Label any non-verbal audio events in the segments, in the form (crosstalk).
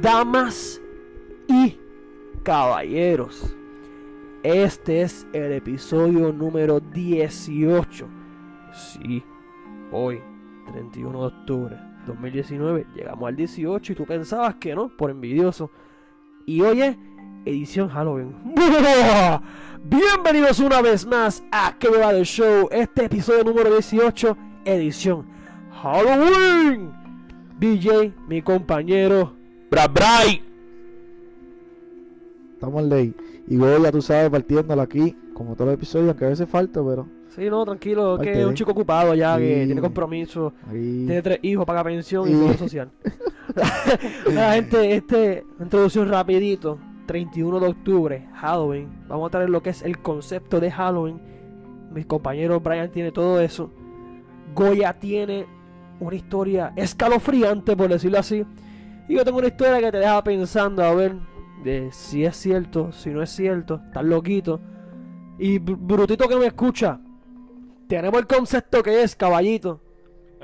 damas y caballeros. Este es el episodio número 18. Sí, hoy, 31 de octubre 2019, llegamos al 18 y tú pensabas que no, por envidioso. Y hoy es edición Halloween. (laughs) Bienvenidos una vez más a Que va del show, este episodio número 18, edición Halloween. DJ, mi compañero. Bra Bray. Estamos en ley. Y luego ya tú sabes, partiéndolo aquí, como todos los episodios, aunque a veces falta, pero Sí, no, tranquilo, que Parte es un chico ocupado ya, que tiene compromiso, tiene tres hijos, paga pensión y seguro social. (laughs) La gente, este, introducción rapidito, 31 de octubre, Halloween. Vamos a traer lo que es el concepto de Halloween. Mis compañeros Brian tiene todo eso. Goya tiene una historia escalofriante, por decirlo así. Y yo tengo una historia que te deja pensando a ver de si es cierto, si no es cierto, estás loquito. Y br- Brutito que me escucha, tenemos el concepto que es caballito.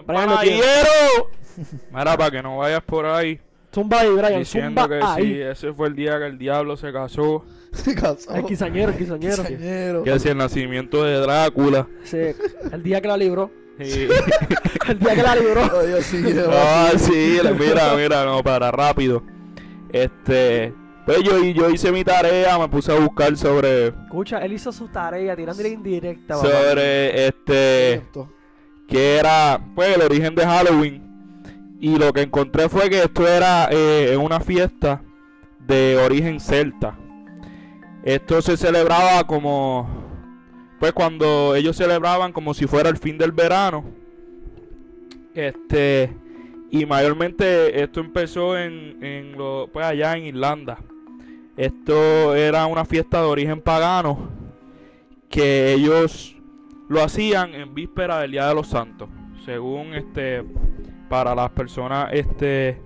¡Caballero! (laughs) Mira, para que no vayas por ahí Zumba ahí, Brian, diciendo zumba que ahí. si ese fue el día que el diablo se casó, (laughs) Se casó. El quizañero, el. Quizañero. que es el nacimiento de Drácula. Sí, el día que la libró. (laughs) El día que la libró. Así, Ah, sí, mira, mira, no, para rápido. Este, pues yo, yo hice mi tarea, me puse a buscar sobre, Escucha, él hizo su tarea tirándole indirecta. papá. sobre, este, que era pues el origen de Halloween y lo que encontré fue que esto era eh, una fiesta de origen celta esto se celebraba como pues cuando ellos celebraban como si fuera el fin del verano este y mayormente esto empezó en, pues allá en Irlanda esto era una fiesta de origen pagano que ellos lo hacían en víspera del Día de los Santos, según este para las personas este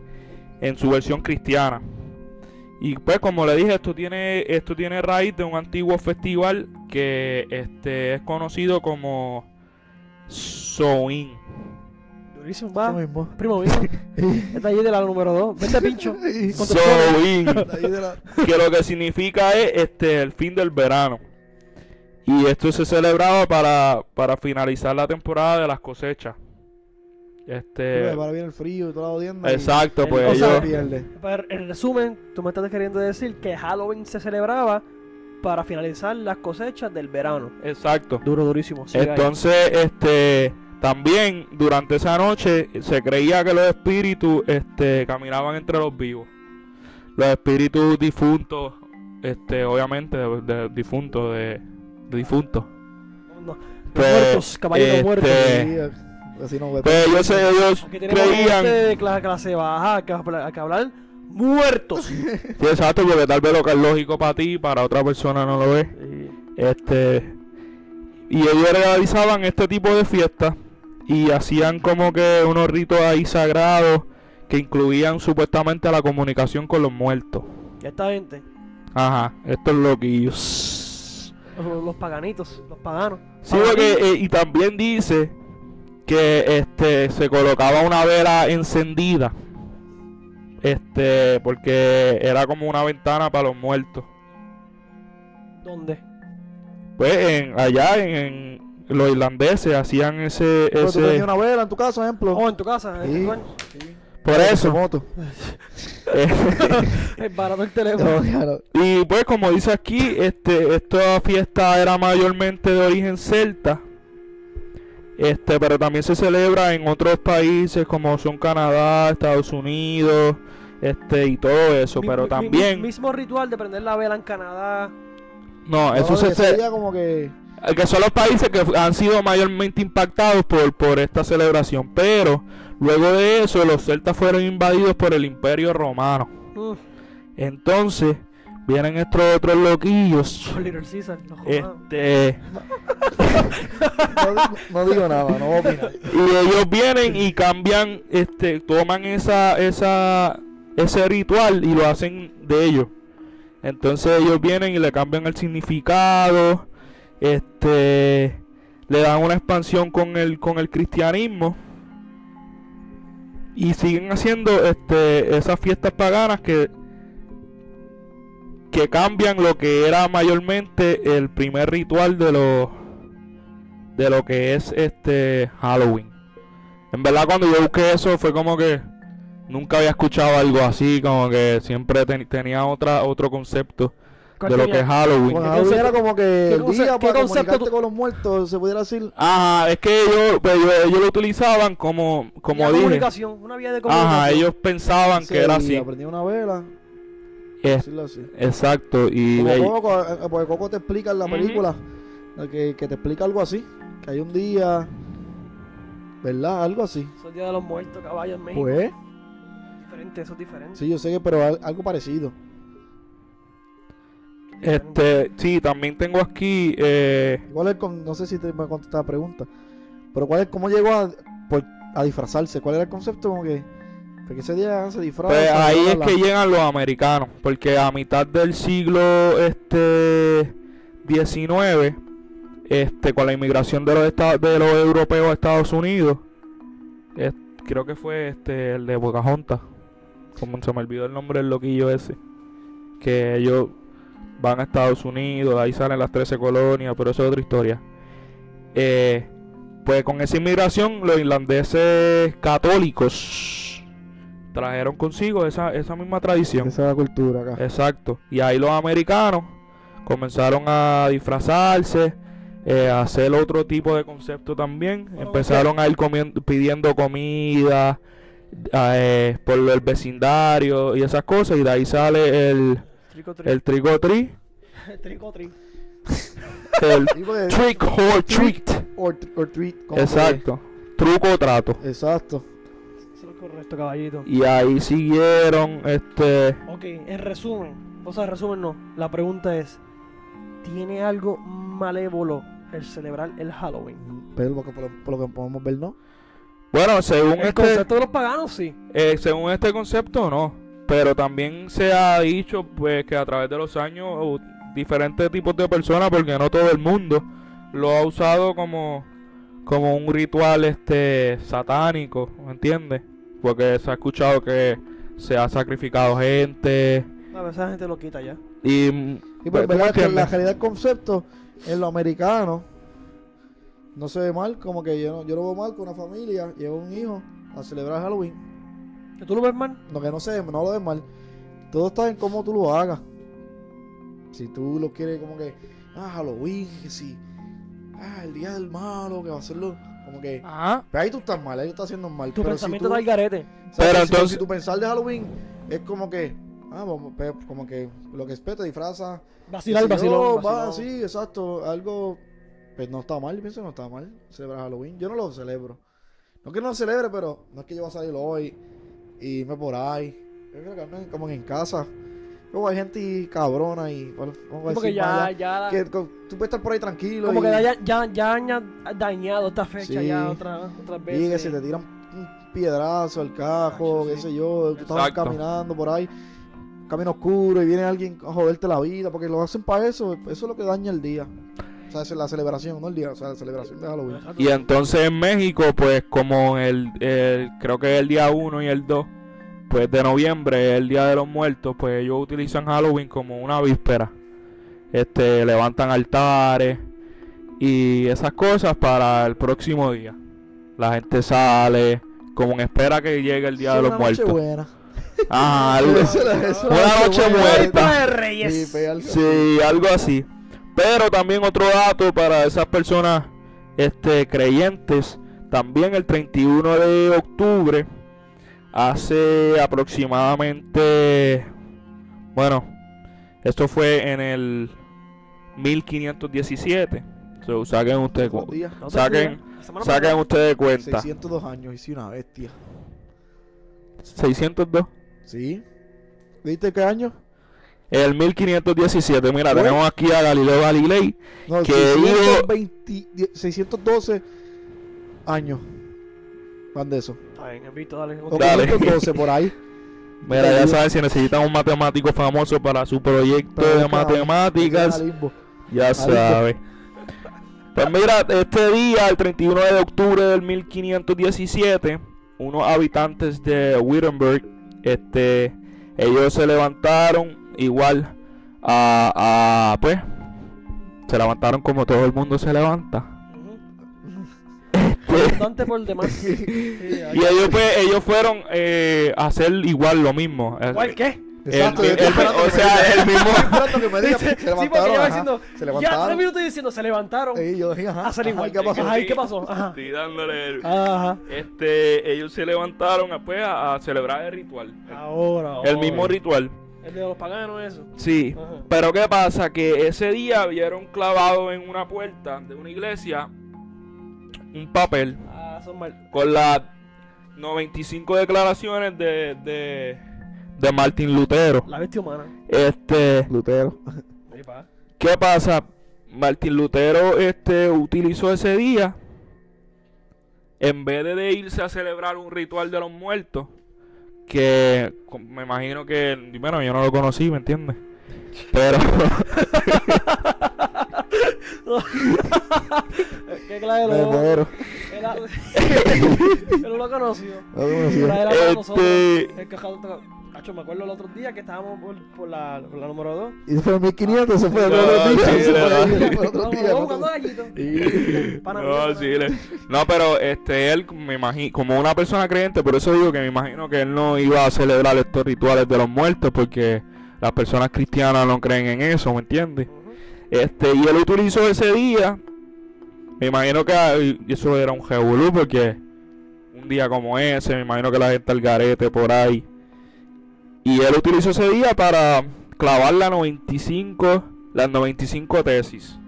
en su versión cristiana. Y pues como le dije, esto tiene esto tiene raíz de un antiguo festival que este es conocido como Samhain. Durísimo, va. mismo. Primo mío. Está allí de la número 2. Vente, pincho. (laughs) (laughs) La- (laughs) que lo que significa es este el fin del verano. Y esto se celebraba para, para finalizar la temporada de las cosechas. Este Ahora viene el frío y toda la odienda. y- Exacto, El- pues o sea, se ellos pierde. Pero, en resumen, tú me estás queriendo decir que Halloween se celebraba para finalizar las cosechas del verano. Exacto. Duro, durísimo. ahí. Entonces, este, también durante esa noche se creía que los espíritus, este, caminaban entre los vivos. Los espíritus difuntos, este, obviamente, de, de difuntos, de, de difuntos. No, Pues, muertos, caballeros este, muertos. Sí, así no. Pues ellos, ellos Aquí tenemos creían, de cla- clase baja que, que hablan muertos. (laughs) sí, exacto, porque tal vez lo que es lógico para ti, para otra persona no lo es. Y- Este y ellos realizaban este tipo de fiestas y hacían como que unos ritos ahí sagrados que incluían supuestamente la comunicación con los muertos. y esta gente, Ajá, estos loquillos. los, los paganitos, los paganos. Sí, porque, eh, y también dice que este se colocaba una vela encendida. Este, porque era como una ventana para los muertos. ¿Dónde? Pues en, allá en, en los irlandeses hacían ese, Pero tú ese tenías una vela en tu casa, ejemplo. Oh, en tu casa. Sí. en tu baño. por eso. moto. Es barato el teléfono. No, claro. y pues como dice aquí, este, esta fiesta era mayormente de origen celta. Este, pero también se celebra en otros países como son Canadá, Estados Unidos, este y todo eso, Mi- pero mi- también mi- mismo ritual de prender la vela en Canadá. no, eso se, como que. que son los países que han sido mayormente impactados por, por esta celebración, pero luego de eso los celtas fueron invadidos por el Imperio Romano. Mm, Entonces, vienen estos otros loquillos. por Little Caesar. los romanos. Este, No, digo- no digo nada, no voy a opinar. y ellos vienen y cambian, este, toman esa, esa, ese ritual y lo hacen de ellos. Entonces ellos vienen y le cambian el significado, este, le dan una expansión con el, con el cristianismo y siguen haciendo este, esas fiestas paganas que que cambian lo que era mayormente el primer ritual de lo de lo que es este Halloween. En verdad cuando yo busqué eso fue como que nunca había escuchado algo así, como que siempre ten- tenía otra otro concepto ¿Cuál de lo que es Halloween. Bueno, ¿Qué Halloween concepto- era como que qué día qué para concepto con los muertos, se pudiera decir. Ajá, es que ellos, pues, ellos, ellos lo utilizaban como, como dije. comunicación, una vía de comunicación. Ajá, ellos pensaban Sí, que era así. Aprendí una vela, Es- decirlo así. exacto, y Como ellos- Coco, eh, eh, porque Coco te explica en la Ujú. película, de que, que te explica algo así, que hay un día, ¿verdad? Algo así. Es el Día de los Muertos, caballo en México. Pues, Diferente, eso es diferente. sí, yo sé que, pero al- algo parecido. este, sí, también tengo aquí, eh, ¿Cuál es, con, no sé si te me contestar la pregunta, pero cuál es, cómo llegó a, por- a disfrazarse? ¿Cuál era el concepto? Como que, porque ese día se disfraza. pues ahí es que llegan los americanos, porque a mitad del siglo este 19, este, con la inmigración de los de los europeos a Estados Unidos, es- creo que fue este el de Pocahontas, como se me olvidó el nombre del loquillo ese, que ellos van a Estados Unidos, ahí salen las 13 colonias, pero eso es otra historia. Eh, pues con esa inmigración, los irlandeses católicos trajeron consigo esa, esa misma tradición. Esa cultura acá. Exacto. Y ahí los americanos comenzaron a disfrazarse, eh, a hacer otro tipo de concepto también. Bueno, Empezaron a ir comiendo, pidiendo comida eh, por el vecindario y esas cosas. Y de ahí sale el, el (laughs) (laughs) trick or treat, Trico, trico. el Sí, porque- trick or treat. or, or treat. Exacto. Truco o trato. exacto. Correcto, caballito. Y ahí siguieron, este... Ok, en resumen, o sea, en resumen no, la pregunta es, ¿tiene algo malévolo el celebrar el Halloween? Pero por, por- por lo que podemos ver, ¿no? Bueno, según El este... concepto de los paganos, sí. Eh, según este concepto, no. Pero también se ha dicho pues que a través de los años uh, diferentes tipos de personas, porque no todo el mundo lo ha usado como, como un ritual este satánico, ¿me entiendes? Porque se ha escuchado que se ha sacrificado gente A veces la gente lo quita ya. y mm, Y pues, pues, verdad ¿tú que la realidad del concepto en lo americano no se ve mal, como que yo, no, yo lo veo mal con una familia, lleva un hijo a celebrar Halloween. ¿Que tú lo ves mal? Lo que no sé, no lo ves mal. Todo está en cómo tú lo hagas. Si tú lo quieres como que, ah, Halloween, que si, ah, el día del malo, que va a hacerlo, como que, Ajá. pero ahí tú estás mal, ahí tú estás haciendo mal. Tu pero pensamiento si tú, está al garete. Pero que si- entonces- si tu pensar de Halloween es como que, ah, vamos, pe- como que lo que es te disfraza Vacilar, vacilón, va, sí, exacto. Algo. Pues no está mal, yo pienso que no está mal celebrar Halloween. Yo no lo celebro. No que no lo celebre, pero no es que yo voy a salir hoy y irme por ahí. Yo creo que como en casa. Luego hay gente y cabrona y. vamos a Porque decir ya, allá, ya, que tú puedes estar por ahí tranquilo. como y, que ya, ya, ya han dañado esta fecha Sí. ya otra, otras y veces. que se te tiran un piedrazo al cajo, qué sí. sé yo. Tú estabas caminando por ahí, camino oscuro y viene alguien a joderte la vida porque lo hacen para eso. Eso es lo que daña el día. O sea, es la celebración, no el día, o sea, la celebración de Halloween. Y entonces en México, pues como el, el- creo que el día 1 y el 2, pues de noviembre, el Día de los Muertos, pues ellos utilizan Halloween como una víspera. Este, levantan altares y esas cosas para el próximo día. La gente sale como en espera que llegue el Día de los una noche Muertos. buena. Ah, (laughs) algo, Eso es- eso es Una noche buena. muerta. Sí, Reyes. algo. Sí, algo así. Pero también otro dato para esas personas este, creyentes. También el 31 de octubre, hace aproximadamente, bueno, esto fue en el 1517. So, saquen ustedes, días. No te saquen, saquen ustedes cuenta. 602 años, hice una bestia. 602. ¿Sí? ¿Viste qué año? El 1517. Mira, Uy. tenemos aquí a Galileo Galilei. No, Que 620 612 años. Van de eso. Está bien, Vito, dale. Dale. 512 por ahí. (laughs) Mira, ya saben, si necesitan un matemático famoso para su proyecto Pero de matemáticas, ya Ahí sabe. Pues mira, este día, el 31 de octubre del 1517, unos habitantes de Wittenberg, este, ellos se levantaron igual a, a, pues, se levantaron como todo el mundo se levanta. Bastante por demás. (laughs) Sí, Y ellos, pues, ellos fueron eh, a hacer igual lo mismo. Eh, ¿Cuál qué? Exacto, el- el- esperando o sea, el mismo- que me diga, Dice- se sí, porque levantaron, diciendo, se ya tres levantaron. minutos diciendo, se levantaron. Y yo dije, ajá, Hacer ajá, igual. ¿y ¿qué pasó? Ajá, ¿y qué pasó? Ajá. Estoy dándole el- Ajá. Este, ellos se levantaron pues, a, a celebrar el ritual. Ahora. El ahora. mismo ritual. El de los paganos, eso. Sí. Ajá. Pero ¿qué pasa? Que ese día vieron clavado en una puerta de una iglesia un papel Ah, con las 95 declaraciones de, de, de Martín Lutero. La bestia humana. Este, Lutero. ¿qué pasa? Martín Lutero este, utilizó ese día en vez de, de irse a celebrar un ritual de los muertos, que me imagino que, bueno, yo no lo conocí, ¿me entiendes? Pero, (laughs) (laughs) (laughs) ¿Qué clase de loco? Él (laughs) no lo conoció. No. Por ahí era para nosotros. este, El cajado Cacho, me acuerdo el otro día que estábamos por, por la, por la número 2. Y fue en 1500, se fue (laughs) No, no. sí, no, pero este él me imagino como una persona creyente, por eso digo que me imagino que él no iba a celebrar estos rituales de los muertos porque las personas cristianas no creen en eso, ¿me entiendes? Este, y él utilizó ese día, me imagino que ay, eso era un revolú porque un día como ese, me imagino que la gente al garete por ahí. Y él utilizó ese día para clavar la 95, las 95 tesis.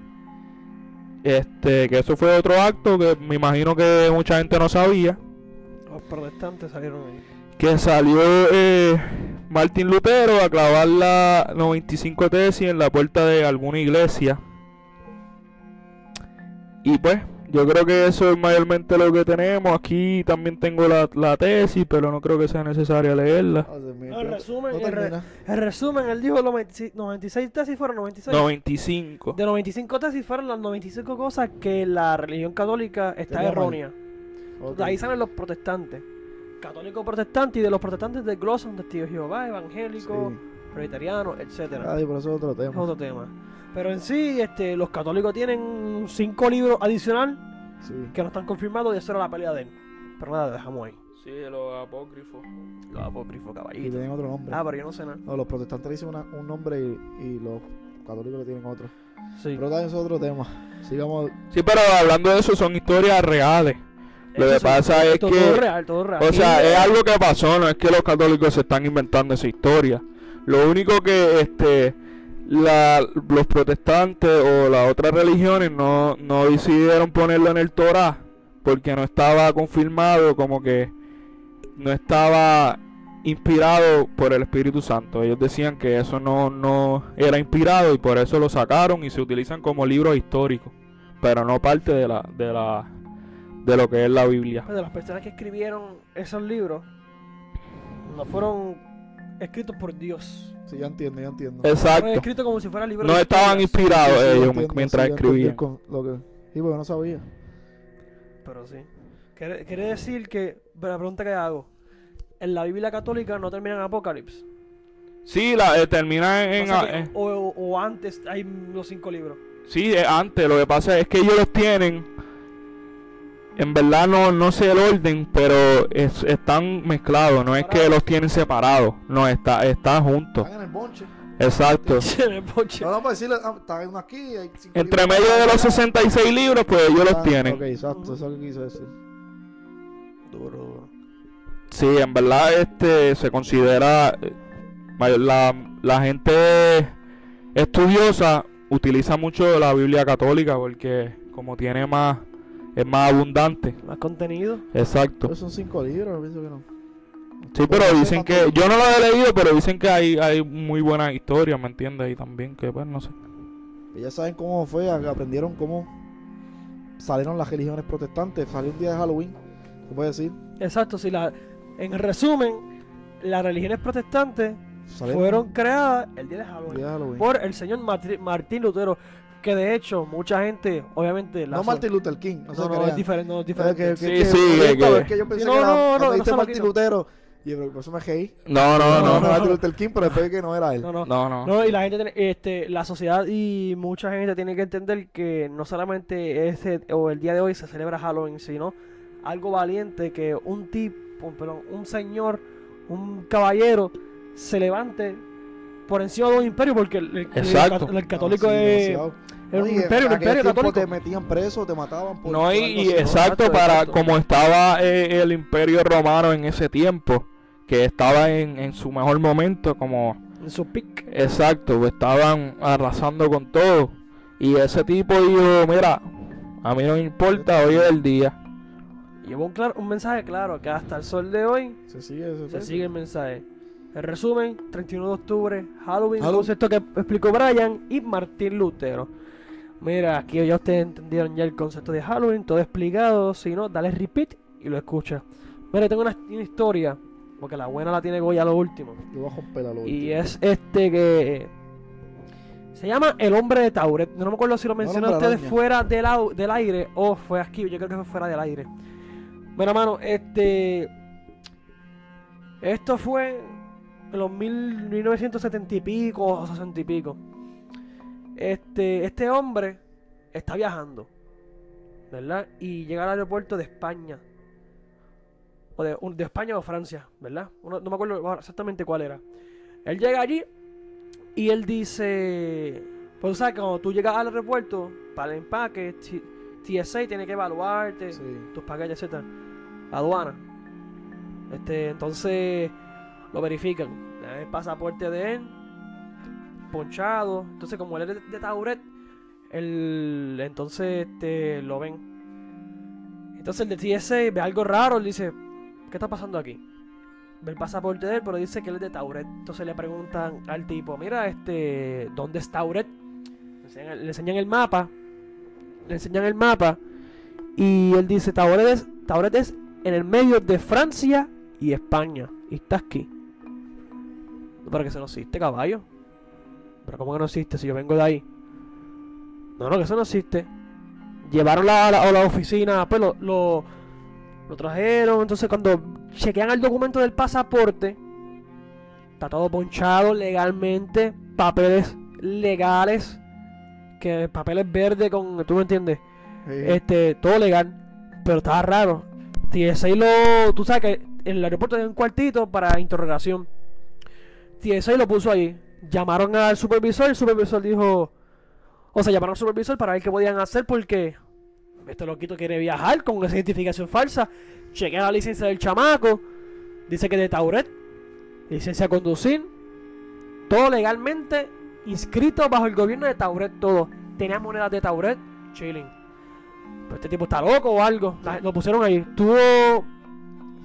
Este, que eso fue otro acto que me imagino que mucha gente no sabía. Los protestantes salieron ahí. Que salió eh, Martín Lutero a clavar la 95 tesis en la puerta de alguna iglesia. Y pues, yo creo que eso es mayormente lo que tenemos. Aquí también tengo la, la tesis, pero no creo que sea necesario leerla. No, en pero- resumen, no en re- resumen, él dijo los 96 96 tesis fueron 96. 95. De 95 tesis fueron las 95 cosas que la religión católica está errónea. De ahí salen los protestantes. Católico protestante y de los protestantes de son testigos de Jehová, evangélicos, Sí. presbiterianos, etcétera. Ay, pero eso es otro Es tema. otro tema. Pero en sí, este, los católicos tienen cinco libros adicional Sí. que no están confirmados y eso era la pelea de él. Pero nada, dejamos ahí. Sí, los apócrifos. Los apócrifos, Y caballito. tienen otro nombre. Ah, pero yo no sé nada. No, los protestantes le dicen una- un nombre y, y los católicos le tienen otro. Sí. Pero también eso es otro tema. Sigamos. Sí, pero hablando de eso, son historias reales. Lo que pasa es todo, que- Todo real, todo real. O sea, es algo que pasó, no es que los católicos se están inventando esa historia. Lo único que este la, los protestantes o las otras religiones no, no decidieron ponerlo en el Torah porque no estaba confirmado como que no estaba inspirado por el Espíritu Santo. Ellos decían que eso no, no era inspirado y por eso lo sacaron y se utilizan como libros históricos, pero no parte de la de la de lo que es la Biblia. de las personas que escribieron esos libros no fueron escritos por Dios. Sí, ya entiendo, ya entiendo. Fueron Exacto. escritos como si fuera libros No de estaban historias. inspirados Sí, sí, ya ellos entiendo, mientras sí, escribían. con- Lo que... Sí, porque no sabía. Pero sí. Quiere, quiere decir que, la pregunta que hago, en la Biblia católica no termina en Apocalipsis. Sí, la, eh, termina en... O, sea en- que- eh, o- o- o antes hay los cinco libros. sí, eh, antes. Lo que pasa es que ellos los tienen... En verdad no, no sé el orden, pero es- están mezclados. No es que los tienen separados. No, está, están juntos. Están en el bonche. Exacto. (laughs) En el boche. No, no, para decirle, ah, está uno aquí. Hay cinco Entre libros medio de los 66 libros, pues ellos los Ah, tienen. Ok, exacto, eso es lo que quise decir. Duro, duro. Sí, en verdad este se considera eh, la, la gente estudiosa utiliza mucho la Biblia católica porque como tiene más es más abundante. Más contenido. Exacto. Pero son cinco libros, pienso que no. Sí, pero dicen que yo no lo he leído, pero dicen que hay hay muy buenas historias, ¿me entiendes? Y también que pues no sé. Ellas saben cómo fue, aprendieron cómo salieron las religiones protestantes. Salió un día de Halloween, ¿se puede decir? Exacto, si la, en resumen, las religiones protestantes Salieron fueron creadas el día de Halloween día de Halloween. por el señor Martín Lutero, que de hecho mucha gente, obviamente, la No Martin Luther King, no, no, se no, crean. es diferente, no es que- diferente. que- Sí, que- sí, que- que- es que yo pensé no, que era no, no, no Martin. Lutero, Y por eso me reí. No, no, No, no. no, no. Martin Luther King, pero después que no era él. No, no. No, no. No, y la gente, tiene- este, la sociedad y mucha gente tiene que entender que no solamente ese o el día de hoy se celebra Halloween, sino algo valiente que un tipo, perdón, un señor, un caballero se levante por encima de un imperio porque el, el- el el católico No, sí, es, demasiado. No, un y en imperio, un imperio católico. te metían preso, te mataban por No, y, exacto, para exacto. como estaba eh, el imperio romano en ese tiempo, que estaba en, en su mejor momento, como En su pic. exacto, pues estaban arrasando con todo. Y ese tipo dijo, mira, a mí no me importa, hoy es el día. Llevó un, claro, un mensaje claro que hasta el sol de hoy Se sigue, se, se sigue el mensaje. El resumen, 31 de octubre, Halloween, Halloween. concepto que explicó Brian y Martín Lutero. Mira, aquí ya ustedes entendieron ya el concepto de Halloween, todo explicado. Si no, dale repeat y lo escucha. Mira, tengo una, una historia, porque la buena la tiene Goya lo último. Yo voy a romper luz. Y es este que se llama El Hombre de Tauret. No me acuerdo si lo mencioné a ustedes fuera del, au- del aire o fue aquí. Yo creo que fue fuera del aire. Bueno, mano, este. Esto fue en los mil- 1970 y pico o 60 y pico. Este, este hombre está viajando, ¿verdad? Y llega al aeropuerto de España. O de, España o Francia, ¿verdad? No me acuerdo exactamente cuál era. Él llega allí y él dice, pues sabes cuando tú llegas al aeropuerto, para el empaque, TSA tiene que evaluarte, Sí. tus paquetes, etcétera. Aduana. Este, entonces lo verifican. El pasaporte de él, ponchado. Entonces, como él es de, Tauret, él, entonces este, lo ven. Entonces el de TSA ve algo raro, él dice, ¿qué está pasando aquí? Ve el pasaporte de él, pero dice que él es de Tauret. Entonces le preguntan al tipo, mira, este, ¿dónde es Tauret? Le enseñan, le el mapa. Le enseñan el mapa. Y él dice, Tauret es, Tauret es en el medio de Francia y España. Y está aquí. Pero que eso no existe, caballo. Pero ¿cómo que no existe si yo vengo de ahí? No, no, que eso no existe. Llevaron la, a la, oficina, pues lo, lo, lo trajeron. Entonces cuando chequean el documento del pasaporte, está todo ponchado legalmente, papeles legales, que papeles verdes con, tú me entiendes, Sí. este, todo legal, pero estaba raro. TSA lo, tú sabes que en el aeropuerto hay un cuartito para interrogación. TSA lo puso ahí. Llamaron al supervisor, el supervisor dijo, o sea, llamaron al supervisor para ver qué podían hacer porque este loquito quiere viajar con esa identificación falsa. Chequea la licencia del chamaco, dice que de Tauret, licencia a conducir, todo legalmente inscrito bajo el gobierno de Tauret, todo. Tenía monedas de Tauret, chilling. Pero este tipo está loco o algo. Lo pusieron ahí. Tuvo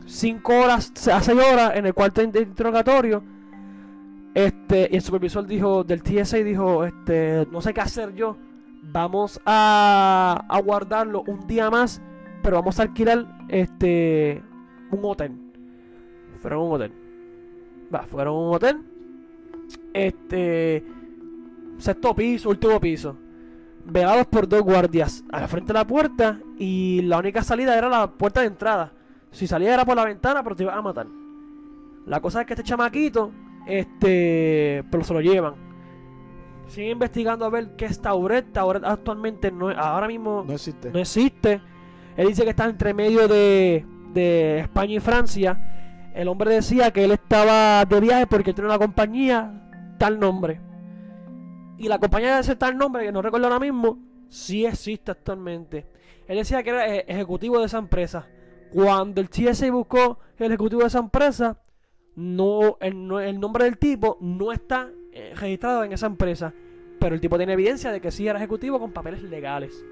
5 horas, a 6 horas en el cuarto interrogatorio. Este, y el supervisor dijo, del TSA dijo, este, no sé qué hacer yo. Vamos a, a guardarlo un día más, pero vamos a alquilar este un hotel. Fueron a un hotel. Va, fueron a un hotel. Este sexto piso, último piso. Velados por dos guardias al frente de la puerta y la única salida era la puerta de entrada. Si salía era por la ventana, pero te iban a matar. La cosa es que este chamaquito, este, pero se lo llevan. Siguen investigando a ver qué es Tauret. Tauret actualmente no, ahora mismo No existe. no existe. Él dice que está entre medio de, de España y Francia. El hombre decía que él estaba de viaje porque tiene una compañía, tal nombre. Y la compañía de ese tal nombre, que no recuerdo ahora mismo, sí existe actualmente. Él decía que era e- ejecutivo de esa empresa. Cuando el TSA buscó el ejecutivo de esa empresa, no el, no- el nombre del tipo no está eh, registrado en esa empresa. Pero el tipo tiene evidencia de que sí era ejecutivo con papeles legales.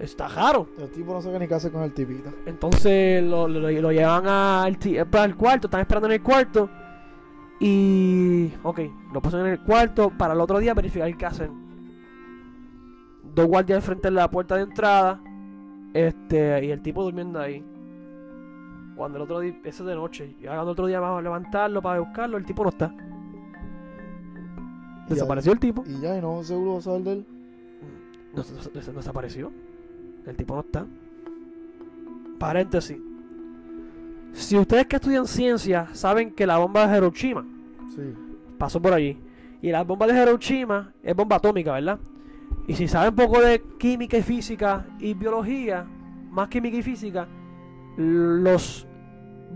Está raro. El tipo no sabe ni qué hacer con el tipito. Entonces lo, lo- lo llevan al, eh, al cuarto, están esperando en el cuarto. Y. Ok, lo puso en el cuarto para el otro día verificar qué hacen. Dos guardias al frente de la puerta de entrada. Este, y el tipo durmiendo ahí. Cuando el otro día, eso es de noche, llegando el otro día vamos a levantarlo para buscarlo, el tipo no está. Y Desapareció el tipo. Y ya, y no seguro saber de él. No, no- no- no desapareció. El tipo no está. Paréntesis. Si ustedes que estudian ciencia saben que la bomba de Hiroshima Sí. pasó por allí. Y la bomba de Hiroshima es bomba atómica, ¿verdad? Y si saben poco de química y física y biología, más química y física, los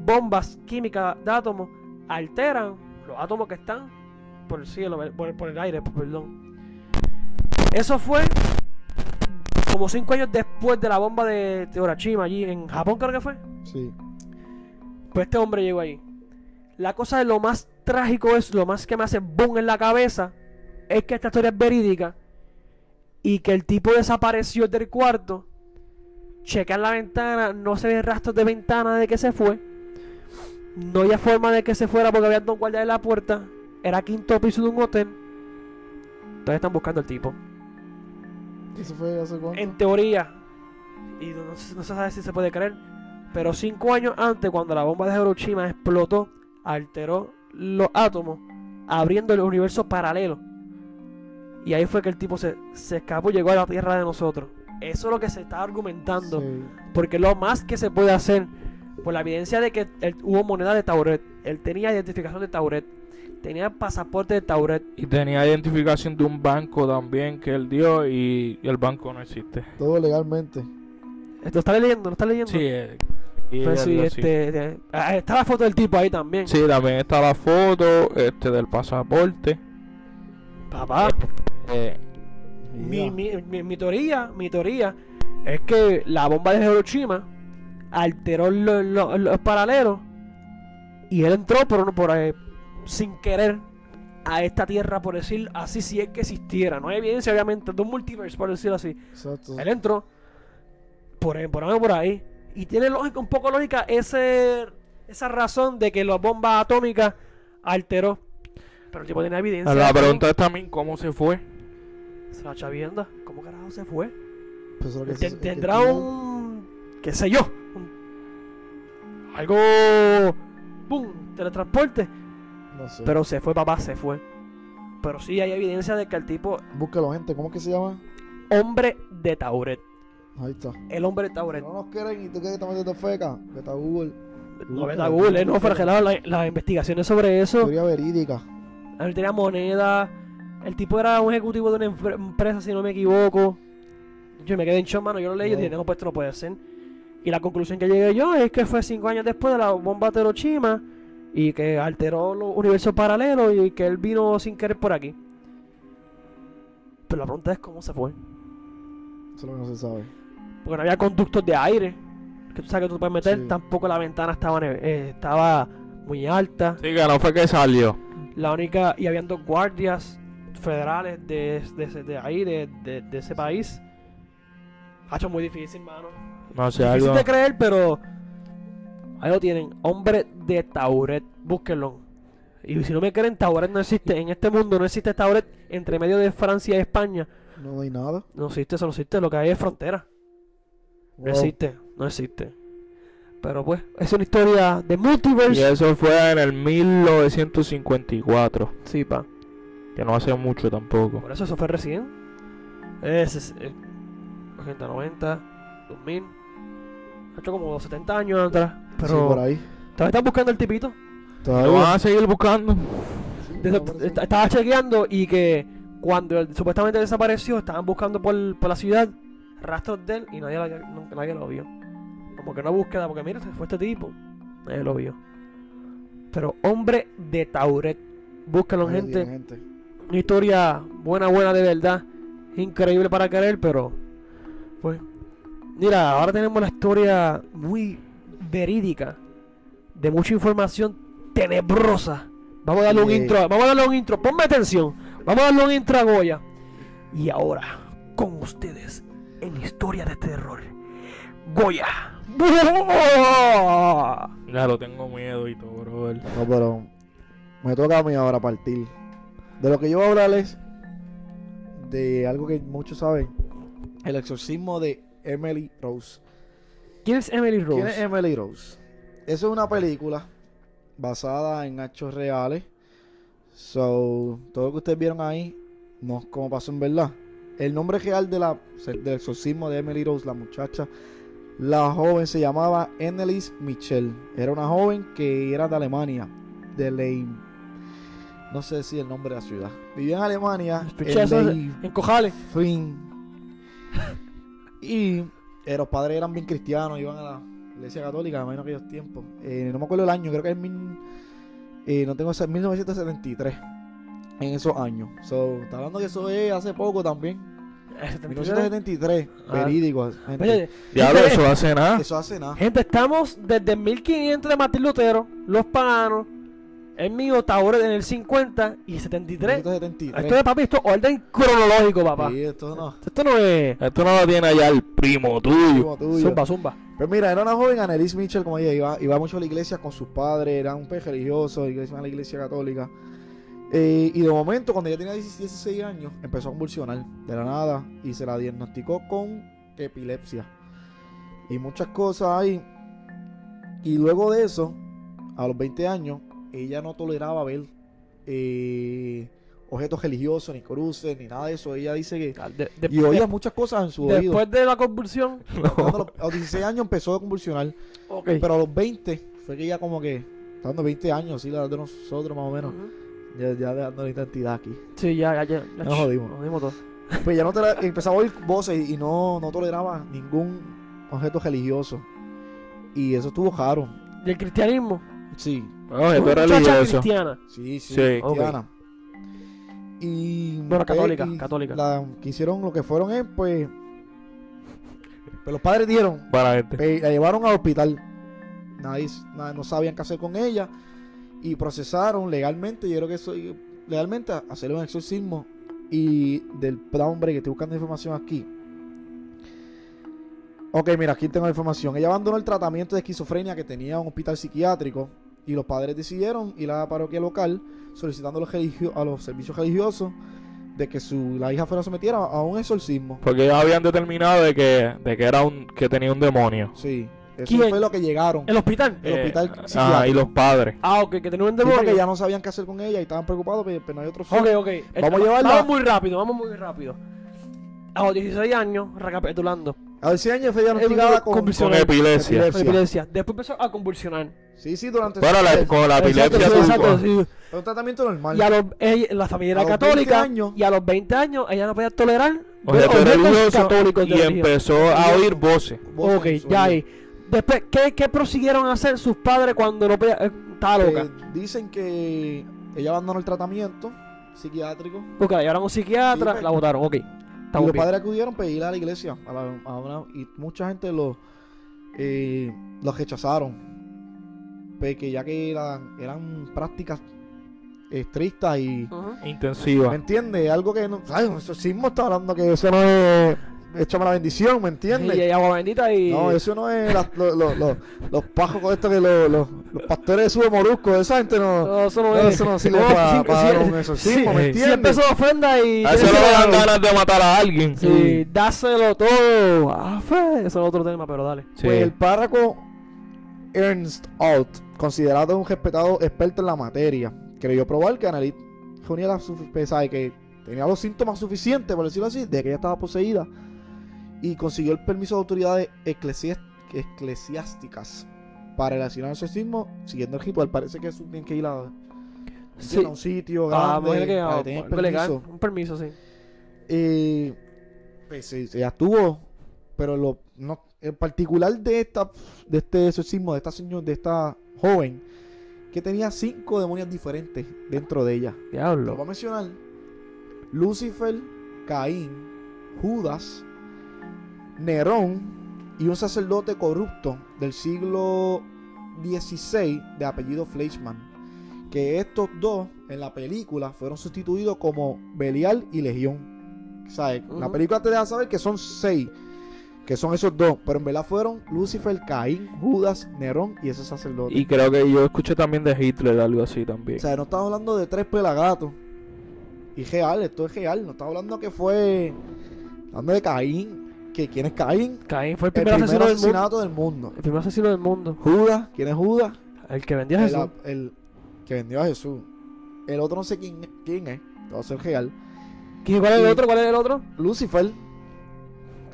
bombas químicas de átomos alteran los átomos que están por el cielo, por, por el aire, perdón. Eso fue como cinco años después de la bomba de Hiroshima allí en Japón, creo que fue. Sí. Pues este hombre llegó ahí. La cosa de lo más trágico es, lo más que me hace boom en la cabeza, es que esta historia es verídica y que el tipo desapareció del cuarto. Checan la ventana, no se ve rastros de ventana de que se fue. No había forma de que se fuera porque había dos guardias en la puerta. Era quinto piso de un hotel. Entonces están buscando al tipo. ¿Eso fue hace cuánto? En teoría, y no, no se sabe si se puede creer, pero cinco años antes, cuando la bomba de Hiroshima explotó, alteró los átomos, abriendo el universo paralelo. Y ahí fue que el tipo se, se escapó y llegó a la tierra de nosotros. Eso es lo que se está argumentando. Sí. Porque lo más que se puede hacer, por la evidencia de que él- hubo moneda de Tauret, él tenía identificación de Tauret, tenía pasaporte de Tauret, Y tenía identificación de un banco también que él dio y el banco no existe. Todo legalmente. ¿Lo está leyendo? ¿Lo está leyendo? Sí, eh, y Pues sí, este, ah, está la foto del tipo ahí también. Sí, también está la foto este del pasaporte. Papá, Eh, mi, mi, mi, mi teoría, mi teoría es que la bomba de Hiroshima alteró lo- lo- los paralelos y él entró por, uno- por eh, sin querer a esta tierra, por decir así, si es que existiera. No hay evidencia, obviamente, de un multiverse, por decirlo así. Exacto. Él entró por ahí, por ahí, por ahí. Y tiene lógica, un poco lógica ese, esa razón de que la bomba atómica alteró. Pero el tipo tiene evidencia. la pregunta es también cómo se fue. Se la chavienda. ¿Cómo carajo se fue? Pues es lo que se- tendrá un. qué sé yo. un- algo. ¡Pum! Teletransporte. No sé. Pero se fue, papá, se fue. Pero sí hay evidencia de que el tipo. Búscalo, gente. ¿Cómo que se llama? Hombre de Tauret. Ahí está. El hombre de Tauret. no nos quieren y tú quieres que te metiendo feca, vete a Google. No vete a Google, eh, no, la- la- las investigaciones sobre eso. Historia verídica. Tenía moneda. El tipo era un ejecutivo de una empre- empresa, si no me equivoco. Yo me quedé en shock, mano. Yo lo leí y dije, no, pues esto no puede ser. Y la conclusión que llegué yo es que fue cinco años después de la bomba de Hiroshima y que alteró los universos paralelos y que él vino sin querer por aquí. Pero la pregunta es cómo se fue. Eso es lo que no se sabe. Porque no había conductos de aire que tú sabes que tú puedes meter. Sí. Tampoco la ventana estaba, eh, estaba muy alta. Sí, que no fue que salió. La única, y habían dos guardias federales de, de, de ahí, de, de, de ese país. Ha hecho muy difícil, mano. No sé, difícil algo. de creer, pero ahí lo tienen. Hombre de Tauret, búsquenlo. Y si no me creen, Tauret no existe. En este mundo no existe Tauret entre medio de Francia y España. No hay nada. No existe, eso no existe. Lo que hay es frontera. No existe, no existe. Pero pues, es una historia de Y multiverse. eso fue en el 1954. Sí, pa. Que no hace mucho tampoco. Por eso eso fue recién. Es, es, eh, 80, 90, 2000. Ha hecho como 70 años atrás. Sí, Pero por ahí. todavía están buscando el tipito. Lo van Todavía. a seguir buscando. Est- estaba chequeando y que cuando él supuestamente desapareció, estaban buscando por, por la ciudad rastros de él y nadie, lo- nadie lo vio. Como que no búsqueda, porque mira, se fue este tipo. Nadie lo vio. Pero hombre de Tauret. Búscalo, gente. Una historia buena, buena de verdad. Increíble para querer, pero. Pues. Mira, ahora tenemos la historia muy verídica. De mucha información tenebrosa. Vamos a darle un intro. Vamos a darle un intro. Ponme atención. Vamos a darle un intro a Goya. Y ahora, con ustedes, en historia de terror. Goya. (laughs) Ya lo tengo miedo y todo, brother. No, pero me toca a mí ahora partir. De lo que yo voy a hablar es de algo que muchos saben. El exorcismo de Emily Rose. ¿Quién es Emily Rose? ¿Quién es Emily Rose? Eso es una película basada en hechos reales. So, todo lo que ustedes vieron ahí no es como pasó en verdad. El nombre real de la, del exorcismo de Emily Rose, la muchacha, La joven se llamaba Annelies Michel. Era una joven que era de Alemania, de Leim. No sé si el nombre de la ciudad. Vivía en Alemania. Escuché en eso Leim- en Cojales. Fin. Y eh, los padres eran bien cristianos, iban a la iglesia católica, imagino aquellos tiempos. Eh, no me acuerdo el año, creo que es mil, eh, no tengo ese- 1973. En esos años. So, está hablando que eso es hace poco también. Eh, 73. 1973, Ah. verídico. gente. Oye, Diablo, eso hace nada. eso hace nada. gente, estamos desde 1500 de Martín Lutero, los paganos, el mío está ahora en el 50 y 73. 1973. Esto es, papi, esto es orden cronológico, papá. Sí, esto no. Esto no es... Esto no lo tiene allá el primo tuyo. Zumba, zumba. Pues mira, era una joven Annelies Mitchell, como ella iba, iba mucho a la iglesia con sus padres, era un pez religioso, iglesia, a la iglesia católica. Eh, y de momento, cuando ella tenía 16 años, empezó a convulsionar de la nada y se la diagnosticó con epilepsia. Y muchas cosas ahí. Y luego de eso, a los 20 años, ella no toleraba ver eh, objetos religiosos, ni cruces, ni nada de eso. Ella dice que... De- de- Y oía de- muchas cosas en su oído. después de la convulsión... (laughs) Cuando a los- a los 16 años empezó a convulsionar. Pero a los 20 fue que ya como que, está dando 20 años, sí, la edad de nosotros más o menos, ya, ya dando la identidad aquí. Sí, ya, ya, ya. Nos jodimos. Nos jodimos todos. Pues ya no te la- empezaba a oír voces y no, no toleraba ningún objeto religioso. Y eso estuvo raro. ¿Y el cristianismo? Sí, No, esto Una es muchacha religioso. cristiana. sí, sí, Sí. cristiana. Y, Bueno, pues, católica, y católica. La, que hicieron lo que fueron es, pues, pues los padres dieron Para gente. Pe- la llevaron al hospital. Nadie, na- no sabían qué hacer con ella. Y procesaron legalmente, yo creo que eso, legalmente, a- hacerle un exorcismo. Y del hombre que estoy buscando información aquí. Ok, mira, aquí tengo la información. Ella abandonó el tratamiento de esquizofrenia que tenía en un hospital psiquiátrico. Y los padres decidieron ir a la parroquia local solicitando a los, religio- a los servicios religiosos de que su, la hija fuera sometida a un exorcismo. Porque ellos habían determinado de que, de que era un, que tenía un demonio. Sí, eso ¿Quién? fue lo que llegaron. ¿El hospital? El hospital ah, psiquiátrico. y los padres. Ah, ok, que tenía un Sí, porque demonio. ya no sabían qué hacer con ella y estaban preocupados, pero, pero no hay otro Ok, ok. Vamos a llevarla- Vamos muy rápido, vamos muy rápido. A los 16 años, recapitulando. A ver si años fue diagnosticada con. Con epilepsia. Epilepsia. Epilepsia. Después empezó a convulsionar. Sí, sí, durante Bueno, la- con la Exacto, epilepsia sí, tú- exacto, sí. Un tratamiento normal. Y a los, ella- la familia era A los 20 católica. años. Y a los 20 años ella no podía tolerar objetos religiosos católicos y religión. empezó a oír voces. Voces Ok, ya ahí. Después, ¿qué, ¿qué prosiguieron a hacer sus padres cuando no podía, eh, estaba loca? Eh, dicen que ella abandonó el tratamiento psiquiátrico Porque la llevaron a un psiquiatra, Sí, pues. la votaron. Ok, y los bien. padres acudieron para ir a la iglesia a la- a una- y mucha gente lo eh, los rechazaron porque ya que eran, eran prácticas estrictas y Ujú. ¿me Intensiva. entiendes? Algo que no, el exorcismo está hablando que eso no es échame la bendición, ¿me entiendes? Y agua bendita y. No, eso no es la- lo- lo- lo- los pajos con esto que los, pastores de sube morusco, esa gente no, No, eso no, no, es. eso no sirve No, para, sí, para dar un exorcismo, ¿me sí. entiendes? Siempre se ofenda y. A eso no le dan ganas de matar a alguien. Sí, dáselo todo. Ah, fe, eso es otro tema, pero dale. Sí. Pues el párroco Ernst Alt, considerado un respetado experto en la materia, creyó probar que Annelies reunía la que tenía los síntomas suficientes, por decirlo así, de que ella estaba poseída y consiguió el permiso de autoridades eclesiás- eclesiásticas para relacionar el exorcismo siguiendo el ritual. Parece que eso tiene que ir a, Sí. a un sitio Ah, grande mujer que para ah, tener legal. permiso. Un permiso, sí. Eh, pues ella estuvo, pero lo no, en particular de esta de este exorcismo de esta señora, de esta joven que tenía cinco demonios diferentes dentro de ella. Te lo Diablo. voy a mencionar: Lucifer, Caín, Judas, Nerón y un sacerdote corrupto del siglo XVI de apellido Fleischmann. Que estos dos en la película fueron sustituidos como Belial y Legión. ¿Sabes? La Ujú. película te deja saber que son seis. Que son esos dos. Pero en verdad fueron Lucifer, Caín, Judas, Nerón y ese sacerdote. Y creo que yo escuché también de Hitler, algo así también. O sea, no estamos hablando de tres pelagatos. Y real, esto es real. No estamos hablando que fue. Hablando de Caín. Que ¿Quién es Caín? Caín fue el El primer primer asesino del mundo. asesinato del mundo. El primer asesino del mundo. Judas, ¿quién es Judas? El que vendió a Jesús. el que vendió a Jesús. El otro no sé quién, quién es. Va a ser real. ¿Quién- ¿Cuál es el otro? ¿Cuál es el otro? Lucifer.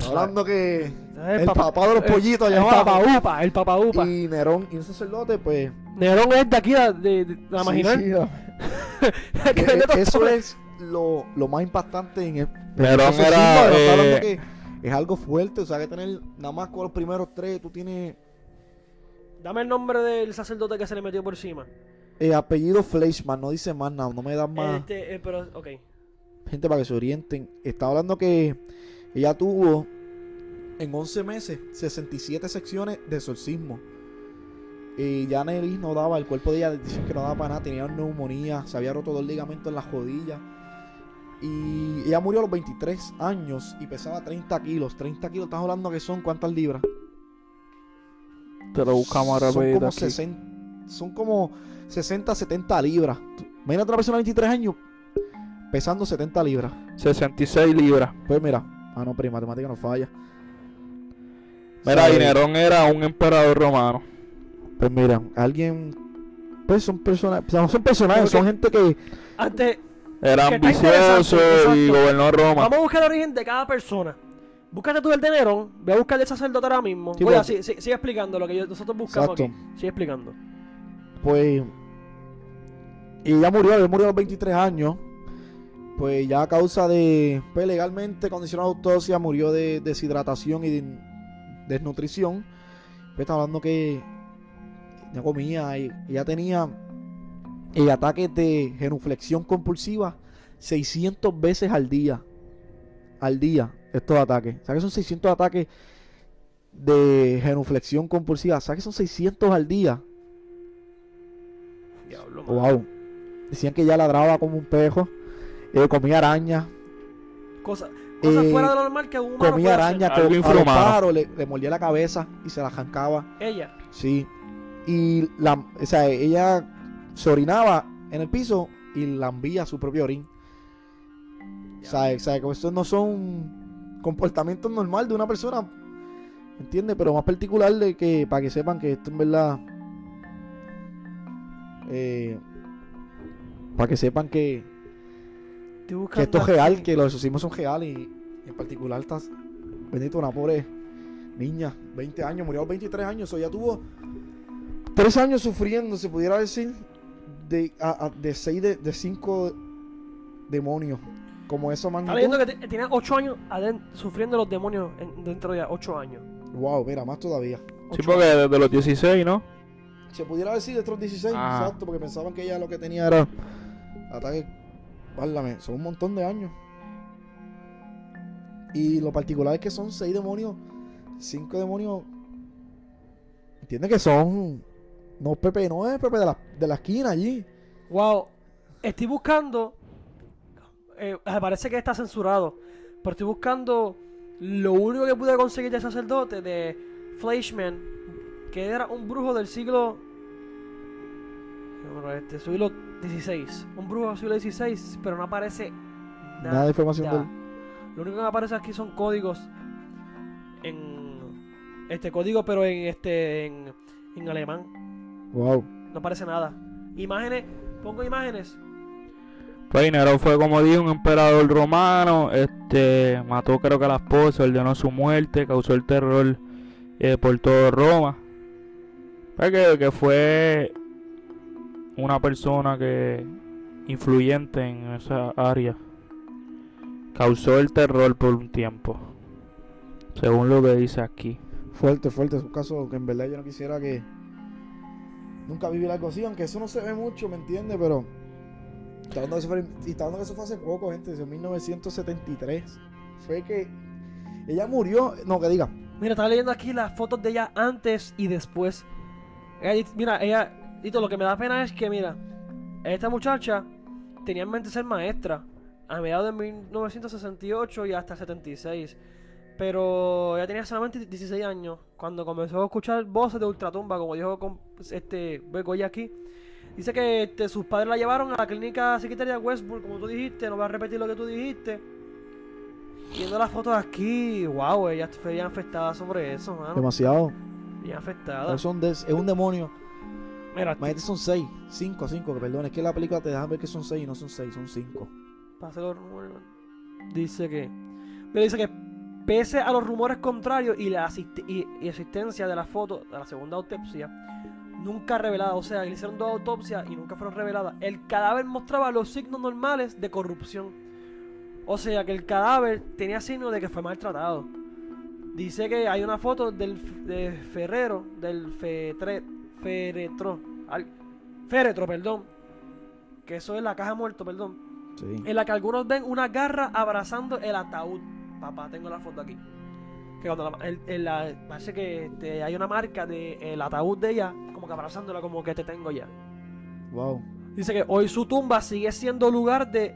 Hablando que El, el papá- papá de los pollitos allá El abajo. papá upa, el papá upa. Y Nerón y un sacerdote, pues. Nerón es de aquí, de, de, de la sí, marginal. sí, (laughs) vende eso es lo, lo más impactante en el. Nerón era, eh, es algo fuerte, o sea, que tener nada más con los primeros tres, tú tienes Dame el nombre del sacerdote que se le metió por encima. eh, apellido Fleischmann, no dice más nada, no me dan más Este, eh, pero, ok. gente para que se orienten. Está hablando que ella tuvo en 11 meses 67 secciones de exorcismo. Y ya Neris no daba, el cuerpo de ella dicen que no daba para nada, tenía neumonía, se había roto dos ligamentos en las rodillas. Y ella murió a los 23 años y pesaba 30 kilos. 30 kilos, estás hablando que son cuántas libras? Te lo buscamos son rapidito como, aquí. 60, son como 60, 70 libras. Imagínate una persona de 23 años pesando 70 libras. 66 libras. Pues mira, ah no, pero en matemática no falla. Mira, ¿Sabes? y Nerón era un emperador romano. Pues mira, alguien. Pues son personas. O sea, no son personajes, son gente que. Antes, Era ambicioso y gobernó Roma. vamos a buscar el origen de cada persona. Búscate tú el de Nerón, ve a buscar el sacerdote ahora mismo. Sí, Oye, pues- sí, sí, sigue explicando lo que yo- nosotros buscamos Exacto. aquí. Sigue explicando. Pues. Y ella murió, ella murió a los 23 años. Pues ya a causa de. Pues legalmente, cuando hicieron la autopsia, murió de deshidratación y de desnutrición. Pues está hablando que. Ya comía y ella tenía. Eh, ataques de genuflexión compulsiva 600 veces al día. Al día, estos ataques. ¿Sabes que son 600 ataques de genuflexión compulsiva? ¿Sabes que son 600 al día? Diablo, Wow. Decían que ella ladraba como un pejo. eh, comía araña. Cosa, cosa Eh, fuera de lo normal que un Comía araña. Algo que infrahumano. pájaros le, le mordía la cabeza y se la arrancaba. Ella. Sí. Y la, o sea, ella se orinaba en el piso y lambía su propio orín. O sea, o sea, que estos no son comportamientos normal de una persona. ¿Entiendes? Pero más particular de que para que sepan que esto en verdad. eh, para que sepan que, que esto es real, que los exorcismos son reales y, y en particular estás bendito una pobre niña, 20 años, murió a los 23 años, o ya tuvo 3 años sufriendo, se pudiera decir, de, a- a- de 6 de, de 5 demonios, como esa Está magnitud. leyendo que te- tenía 8 años sufriendo los demonios en- dentro de 8 años. Wow, mira, más todavía. Sí, porque desde los 16, ¿no? Se pudiera decir de estos 16, Ah. exacto, porque pensaban que ella lo que tenía era ataques, válgame, son un montón de años. Y lo particular es que son 6 demonios, 5 demonios. Entiende que son. No Pepe, no es Pepe de la, de la esquina allí. Wow. Estoy buscando. eh, parece que está censurado. Pero estoy buscando. Lo único que pude conseguir de sacerdote de Fleischmann. Que era un brujo del siglo. ¿qué número es Este, siglo XVI. Un brujo del siglo XVI. Pero no aparece nada. Nada de información de él. Lo único que me aparece aquí son códigos. En. Este código, pero en este. En, en alemán. Wow. No aparece nada. Imágenes. Pongo imágenes. Pues Nerón fue, como dije, un emperador romano. Este mató, creo que a la esposa, ordenó su muerte, causó el terror eh, por todo Roma. Pues que, que fue una persona que influyente en esa área. Causó el terror por un tiempo. Según lo que dice aquí. Fuerte, fuerte. Es un caso que en verdad yo no quisiera que. Nunca viví algo así, aunque eso no se ve mucho, ¿me entiendes? Pero. Está y está hablando que eso fue hace poco, gente. En 1973. Fue que. Ella murió. No, que diga. Mira, estaba leyendo aquí las fotos de ella antes y después. Mira, ella. Dito, lo que me da pena es que, mira, esta muchacha tenía en mente ser maestra a mediados de 1968 y hasta el 76. Pero ella tenía solamente 16 años cuando comenzó a escuchar voces de ultratumba, como dijo con- este Begoya aquí. Dice que este, sus padres la llevaron a la clínica psiquiátrica de Westbrook, como tú dijiste, no voy a repetir lo que tú dijiste. Viendo las fotos aquí, wow, ella fue bien afectada sobre eso, mano. Demasiado. Bien afectada. Son de- es un demonio. Mira, Imagínate, son 6. 5, 5, que perdón. Es que la película te deja ver que son 6 y no son 6, son 5. para hacerlo número- dice que. Mira, dice que Pese a los rumores contrarios y la asisti- y, y existencia de la foto de la segunda autopsia, nunca revelada, o sea, le hicieron dos autopsias y nunca fueron reveladas, el cadáver mostraba los signos normales de corrupción. O sea, que el cadáver tenía signos de que fue maltratado. Dice que hay una foto del de Ferrero, del fetre, féretro, al- féretro, perdón, que eso es la caja muerto, perdón, Sí. en la que algunos ven una garra abrazando el ataúd. Papá, tengo la foto aquí. Que cuando la, el- el- la- parece que este, hay una marca del ataúd de ella, como que abrazándola, como que te tengo ya. Wow. Dice que hoy su tumba sigue siendo lugar de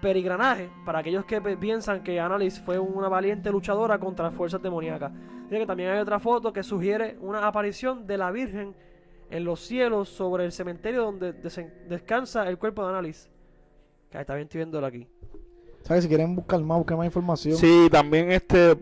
perigranaje para aquellos que piensan que Annalise fue una valiente luchadora contra fuerzas demoníacas. Dice que también hay otra foto que sugiere una aparición de la Virgen en los cielos sobre el cementerio donde descansa el cuerpo de Annalise. Que ahí bien, estoy viéndolo aquí. ¿Sabes? Si quieren buscar más, buscar más información. Sí, también este,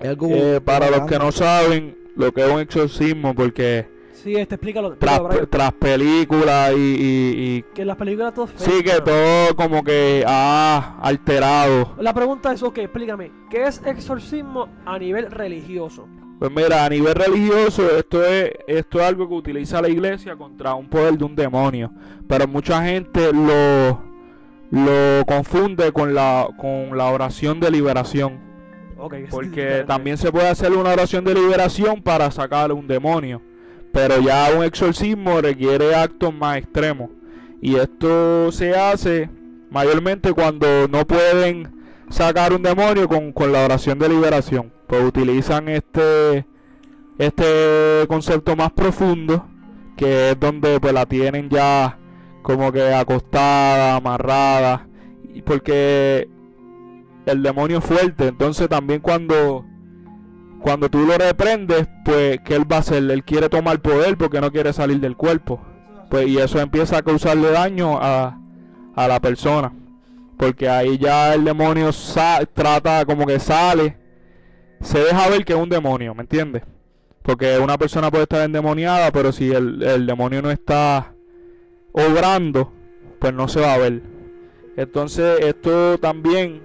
algo eh, para los que no saben lo que es un exorcismo, porque Sí, este explícalo. tras, tras películas y, y- y- Que en las películas todo es sí que ¿no? todo como que ha alterado. La pregunta es, ok, explícame, ¿qué es exorcismo a nivel religioso? Pues mira, a nivel religioso esto es esto es algo que utiliza la iglesia contra un poder de un demonio, pero mucha gente lo lo confunde con la con la oración de liberación, Ok, es porque también se puede hacer una oración de liberación para sacar un demonio, pero ya un exorcismo requiere actos más extremos. Y esto se hace mayormente cuando no pueden sacar un demonio con, con la oración de liberación. Pues utilizan este este concepto más profundo que es donde pues la tienen ya como que acostada, amarrada porque el demonio es fuerte, entonces también cuando cuando tú lo reprendes, pues ¿qué él va a hacer? Él quiere tomar poder porque no quiere salir del cuerpo. Pues y eso empieza a causarle daño a, a la persona. Porque ahí ya el demonio trata como que sale. Se deja ver que es un demonio, ¿me entiendes? Porque una persona puede estar endemoniada, pero si el, el demonio no está obrando, pues no se va a ver. Entonces esto también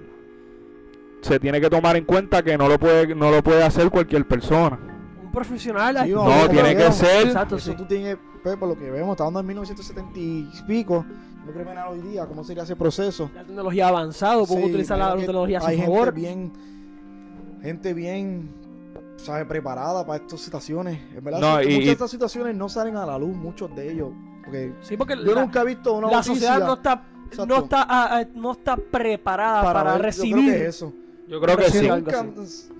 se tiene que tomar en cuenta que no lo puede, no lo puede hacer cualquier persona. Un profesional. Sí, No, tiene que vemos. ser- Exacto, Eso sí. tú tienes, pues, por lo que vemos, está hablando en 1970 y pico. No creo que hoy día, ¿cómo sería ese proceso? La tecnología avanzada, puedo Sí, utilizar la tecnología a su Hay gente bien, gente bien, ¿sabe? Preparada para estas situaciones. En verdad, No, y- muchas de estas situaciones no salen a la luz, muchos de ellos. Porque Sí, porque yo la, nunca he visto una la sociedad no está, Exacto. no está, ah, ah, no está preparada para, ver- yo creo recibir. que es eso. Yo creo que sí. Yo nunca,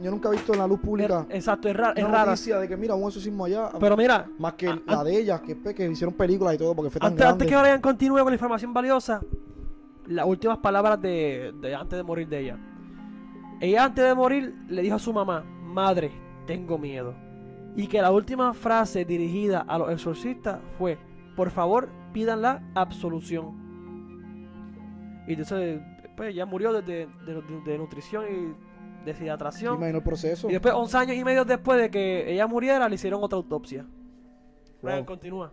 yo nunca he visto en la luz pública Er- Exacto, es, ra- es rara. noticia de que mira un exorcismo allá. Pero mira, más que a- la de ella, que, pues, que hicieron películas y todo, porque fue tan antes, que Brian continúe con la información valiosa, las últimas palabras de, de antes de morir de ella. Ella antes de morir le dijo a su mamá, madre, tengo miedo. Y que la última frase dirigida a los exorcistas fue, por favor, pidan la absolución. Y entonces, pues ya murió de, de- de- de nutrición y deshidratación. Imagino el proceso. Y después, 11 años y medio después de que ella muriera, le hicieron otra autopsia. Wow. continúa.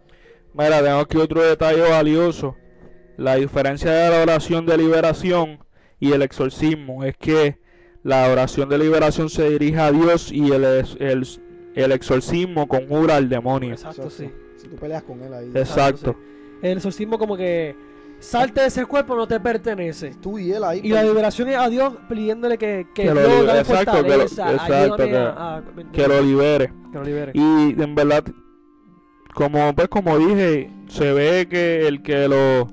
Mira, tengo aquí otro detalle valioso. La diferencia de la oración de liberación y el exorcismo es que la oración de liberación se dirige a Dios y el, el, el exorcismo conjura al demonio. Exacto, sí. Si tú peleas con él ahí. Exacto. El exorcismo como que salte de ese cuerpo no te pertenece. Tú y él ahí. Y la liberación es a Dios pidiéndole que, que, Que lo dame exacto, que lo- exacto, que- a, a- Que lo libere. que lo libere. Y en verdad, como pues como dije, se ve que el que lo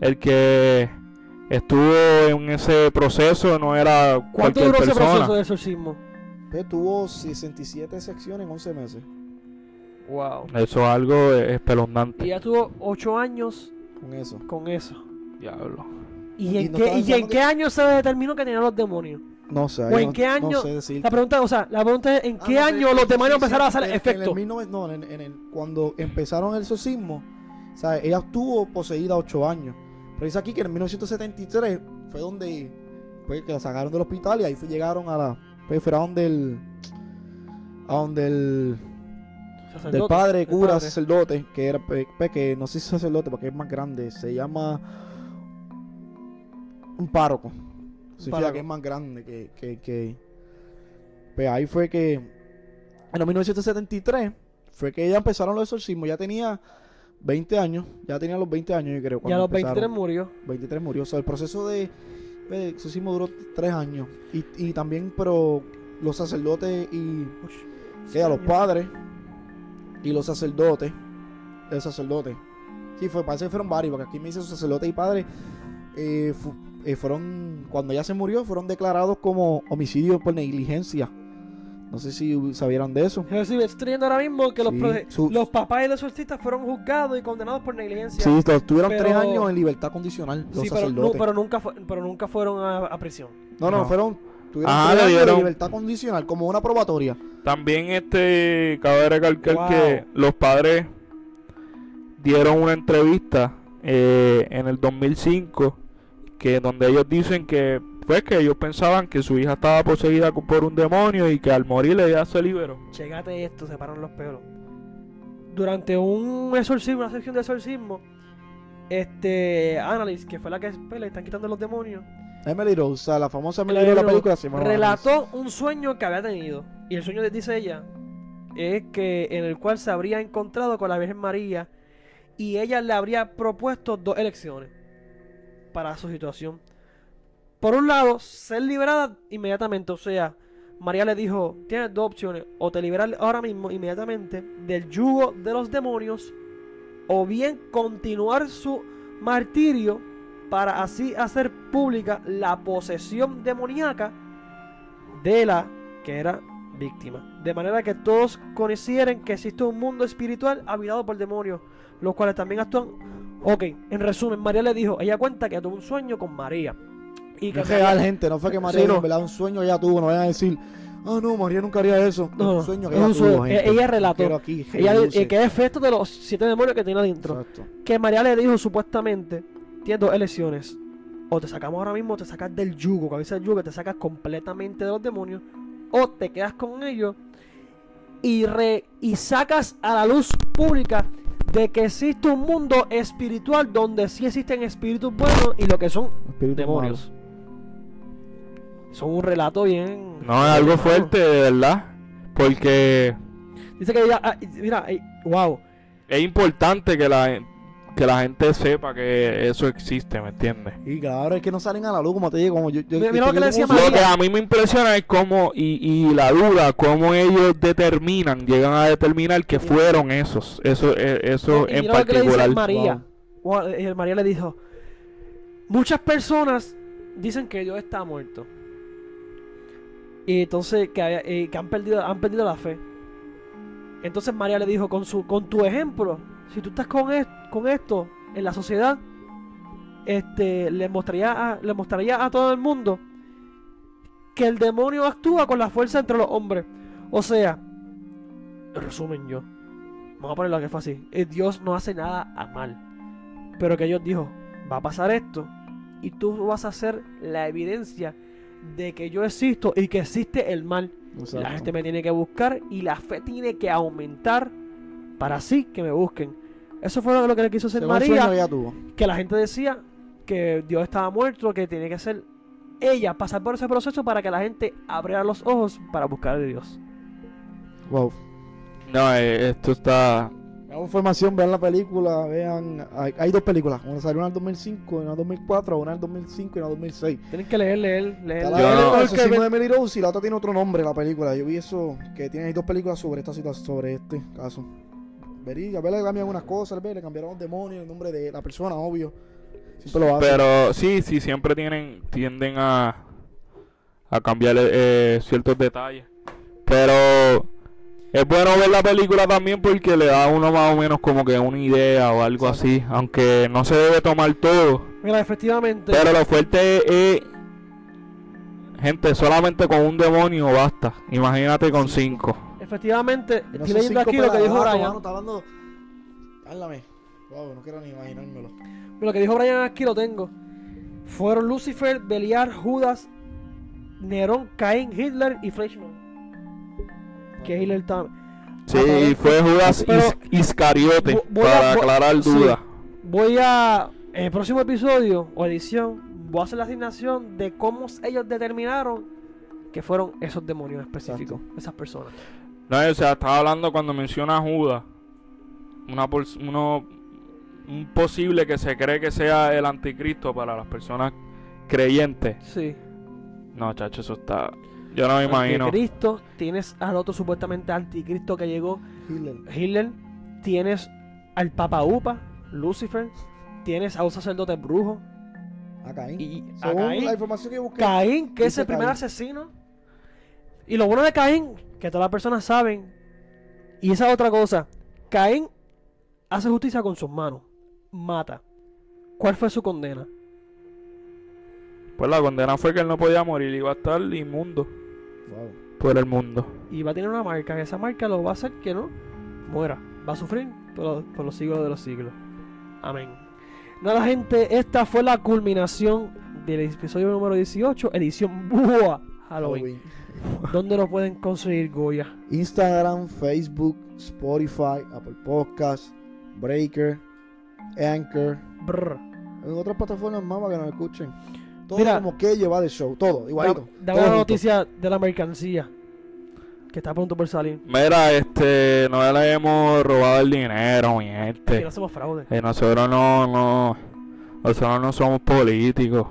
el que estuvo en ese proceso no era ¿Cuánto cualquier duró ese persona. proceso de exorcismo? Pues, tuvo 67 secciones en 11 meses. Wow. Eso es algo Y espeluznante. ya tuvo 8 años Con eso. con eso. Diablo. ¿Y, Y en, no qué, ¿y en qué año se determinó que tenían los demonios? No sé. ¿O en no- qué año- No sé decir. La pregunta, o sea, la pregunta es ¿en Ah, qué no año los demonios sí, empezaron a hacer en- En efecto? el 19 no, en, en el, cuando empezaron el exorcismo, o sea, ella estuvo poseída 8 años. Pero dice aquí que en 1973 fue donde pues, que la sacaron del hospital y ahí fue- llegaron a la. Pues fue a donde el. A donde el. Del Sacerdote, padre del cura padre. sacerdote, que era. pues, pues, que no sé si sacerdote porque es más grande, se llama. Un párroco. Significa párroco. que es más grande que. que, que Pues ahí fue que, en 1973, fue que ella empezaron los exorcismos. Ya tenía 20 años, ya tenía los 20 años, yo creo. Y a cuando los 23 empezaron. murió. 23 murió. O sea, el proceso de, de exorcismo duró 3 años. Y, y también, pero los sacerdotes y que a los padres y los sacerdotes, el sacerdote, sí, fue, parece que fueron varios, porque aquí me dice sacerdotes y padres, eh, fu- eh, fueron, cuando ella se murió, fueron declarados como homicidios por negligencia. No sé si sabieron de eso. Es decir, estoy leyendo ahora mismo que los, Sí, su- papás de los exorcistas fueron juzgados y condenados por negligencia. Sí, to- tuvieron Pero- tres años en libertad condicional, los Sí, pero, sacerdotes. pero nunca fue- pero nunca fueron a, a prisión. no, no, No. fueron, tuvieron Ah, tres le dieron- de libertad condicional, como una probatoria. También este cabe recalcar Wow. que los padres dieron una entrevista eh, en el 2005 que donde ellos dicen que pues que ellos pensaban que su hija estaba poseída por un demonio y que al morir ella se liberó. Chégate esto, se paran los pelos. Durante un exorcismo, una sección de exorcismo, este Annalise, que fue la que pues, le están quitando los demonios, Emily Rose, o sea, la famosa Emily Rose de la película relató un sueño que había tenido. Y el sueño, dice ella, es que en el cual se habría encontrado con la Virgen María y ella le habría propuesto dos elecciones para su situación. Por un lado, ser liberada inmediatamente, o sea, María le dijo, tienes dos opciones, o te liberas ahora mismo, inmediatamente, del yugo de los demonios, o bien continuar su martirio para así hacer pública la posesión demoníaca de la que era víctima. De manera que todos conocieran que existe un mundo espiritual habitado por demonios, los cuales también actúan. Ok, en resumen, María le dijo, ella cuenta que tuvo un sueño con María. Y que No es María- real, gente. No fue que María Sí, no. un sueño ella tuvo. No vayan a decir, ah, no, María nunca haría eso. No, un sueño que ella sueño. tuvo, gente. Ella relató. Aquí, ella, que es efecto de los siete demonios que tiene adentro. Exacto. que María le dijo supuestamente, tienes dos elecciones. O te sacamos ahora mismo, o te sacas del yugo. Cuando dice el yugo, te sacas completamente de los demonios. O te quedas con ellos y, re- y sacas a la luz pública de que existe un mundo espiritual donde sí existen espíritus buenos y lo que son Espíritu demonios. Son un relato bien... No es algo fuerte, de verdad, porque Dice que ah, mira, eh, wow. es importante que la que la gente sepa que eso existe, ¿me entiendes? Y claro, es que no salen a la luz, como te digo. Como yo, yo, Mira yo lo que tengo le decía como- María. Lo que a mí me impresiona es cómo, y, y la duda, cómo ellos determinan, llegan a determinar que fueron esos, eso, eh, eso Y en mira lo que le dice particular. María. Wow, eh, María le dijo: Muchas personas dicen que Dios está muerto. Y entonces que, haya- eh, que han, perdido, han perdido la fe. Entonces María le dijo: Con, su, con tu ejemplo, si tú estás con, es- con esto en la sociedad, este, le, mostraría a, le mostraría a todo el mundo que el demonio actúa con la fuerza entre los hombres. O sea, resumen yo. Vamos a ponerlo que fue así. eh, Dios no hace nada a mal. Pero que Dios dijo, va a pasar esto. Y tú vas a ser la evidencia de que yo existo y que existe el mal. Exacto. La gente me tiene que buscar y la fe tiene que aumentar para así que me busquen. Eso fue lo que le quiso hacer Según María. que ella tuvo. Que la gente decía que Dios estaba muerto, que tiene que ser ella pasar por ese proceso para que la gente abriera los ojos para buscar a Dios. Wow. No, eh, esto está... Hagan información, vean la película, vean. Hay, hay dos películas. Una salió en el 2005, una en el 2004, una en el 2005 y una en el 2006. Tienen que leer, leer, leer. Está la no- El exorcismo de Emily Rose y la otra tiene otro nombre, la película. Yo vi eso, que tiene ahí dos películas sobre esta situación, sobre este caso. Verí, a ver, le cambian algunas cosas, ve, le cambiaron los demonios, el nombre de la persona, obvio. Siempre lo hacen. Pero sí, sí, siempre tienen, tienden a, a cambiar eh, ciertos detalles. Pero es bueno ver la película también porque le da a uno más o menos como que una idea o algo Exacto. así. Aunque no se debe tomar todo. Mira, efectivamente. Pero lo fuerte es... Gente, solamente con un demonio basta. Imagínate con cinco. Efectivamente, Y no estoy leyendo aquí lo que dijo pelagatos, Brian. mano, está hablando. Háblame. Wow, no quiero ni imaginármelo. Lo que dijo Brian aquí lo tengo. Fueron Lucifer, Beliar, Judas, Nerón, Caín, Hitler y Fleischmann. Que Hitler está. Sí, Aparece- fue Judas pero- Is- Iscariote, Vo- voy para aclarar sí. dudas. Voy a. En el próximo episodio o edición, voy a hacer la asignación de cómo ellos determinaron que fueron esos demonios específicos, esas personas. No, o sea, estaba hablando cuando menciona a Judas. Una uno, un posible que se cree que sea el anticristo para las personas creyentes. Sí. No, chacho, eso está. Yo no me imagino. Anticristo, tienes al otro supuestamente anticristo que llegó, Hitler. Hitler, tienes al Papa Upa, Lucifer, tienes a un sacerdote brujo, A Caín. y a Según Caín, la información que busqué. Caín, que es el primer Caín. asesino. Y lo bueno de Caín, que todas las personas saben, y esa es otra cosa, Caín hace justicia con sus manos, mata. ¿Cuál fue su condena? Pues la condena fue que él no podía morir, iba a estar inmundo Wow. por el mundo. Y va a tener una marca, que esa marca lo va a hacer que no muera. Va a sufrir por, los- por los siglos de los siglos. Amén. Nada, gente, esta fue la culminación del episodio número 18, edición Buah Halloween. Halloween. ¿Dónde lo pueden conseguir, Goya? Instagram, Facebook, Spotify, Apple Podcast, Breaker, Anchor. Brr. En otras plataformas más para que nos escuchen. Todo Mira. como que lleva de show. Todo, igualito. Da- Dame todo la junto. noticia de la mercancía. Que está pronto por salir. Mira, este, no le hemos robado el dinero, mi gente. no hacemos fraude. Eh, nosotros no, no, nosotros no somos políticos.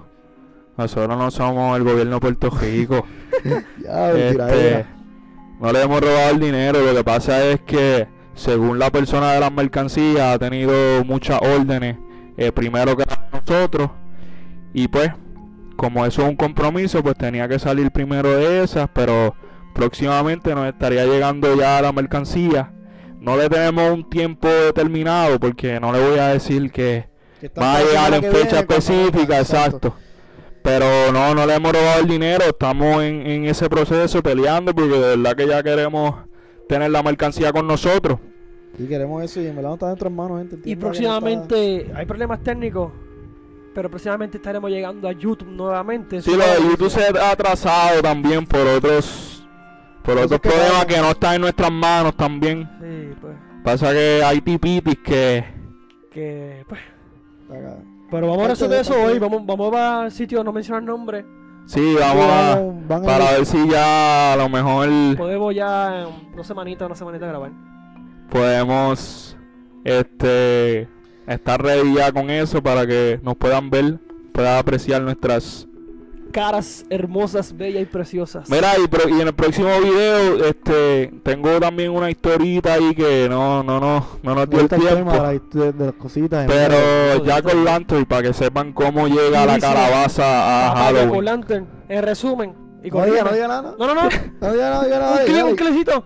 Nosotros no somos el gobierno de Puerto Rico. (laughs) Ya, Este, tiradera. no le hemos robado el dinero. Lo que pasa es que, según la persona de las mercancías, ha tenido muchas órdenes. eh, primero que nosotros. Y pues, como eso es un compromiso, pues tenía que salir primero de esas. Pero próximamente nos estaría llegando ya la mercancía. No le tenemos un tiempo determinado porque no le voy a decir que Que va a llegar en fecha viene, específica, exacto. Pero no, no le hemos robado el dinero, estamos en, en ese proceso peleando porque de verdad que ya queremos tener la mercancía con nosotros. Y queremos eso y en verdad no está dentro de manos, gente. Y próximamente hay problemas técnicos. Pero próximamente estaremos llegando a YouTube nuevamente. Sí, lo de YouTube se ha atrasado también por otros por Cosas otros que problemas que no están en nuestras manos también. Sí, pues. Pasa que hay tipitis que Que, pues. Está acá. Pero vamos a de- eso hoy. Vamos, vamos al sitio, no mencionar nombre. sí, vamos a, Van- van a para ver si ya a lo mejor Podemos ya en dos semanitas, una semanita grabar. podemos este estar ready ya con eso para que nos puedan ver, puedan apreciar nuestras Caras hermosas, bellas y preciosas. Mira, y, pro- y en el próximo video este tengo también una historita ahí que no no no no nos dio el tiempo. de, de- de las cositas. Pero ya con Lantern para que sepan cómo llega la calabaza a Halloween. Con Lantern, en resumen. Y no diga, no diga nada. no, no, no. (laughs) No diga nada, diga nada. un clic, dale. un clicito.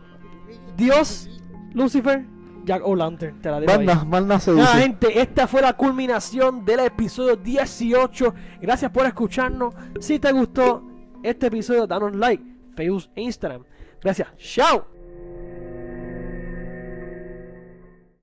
Dios, Lucifer, Jack O'Lantern. Te la dejo ahí. Manda, manda Nada, gente, esta fue la culminación del episodio 18. Gracias por escucharnos. Si te gustó este episodio, danos like, Facebook e Instagram. Gracias. Chao.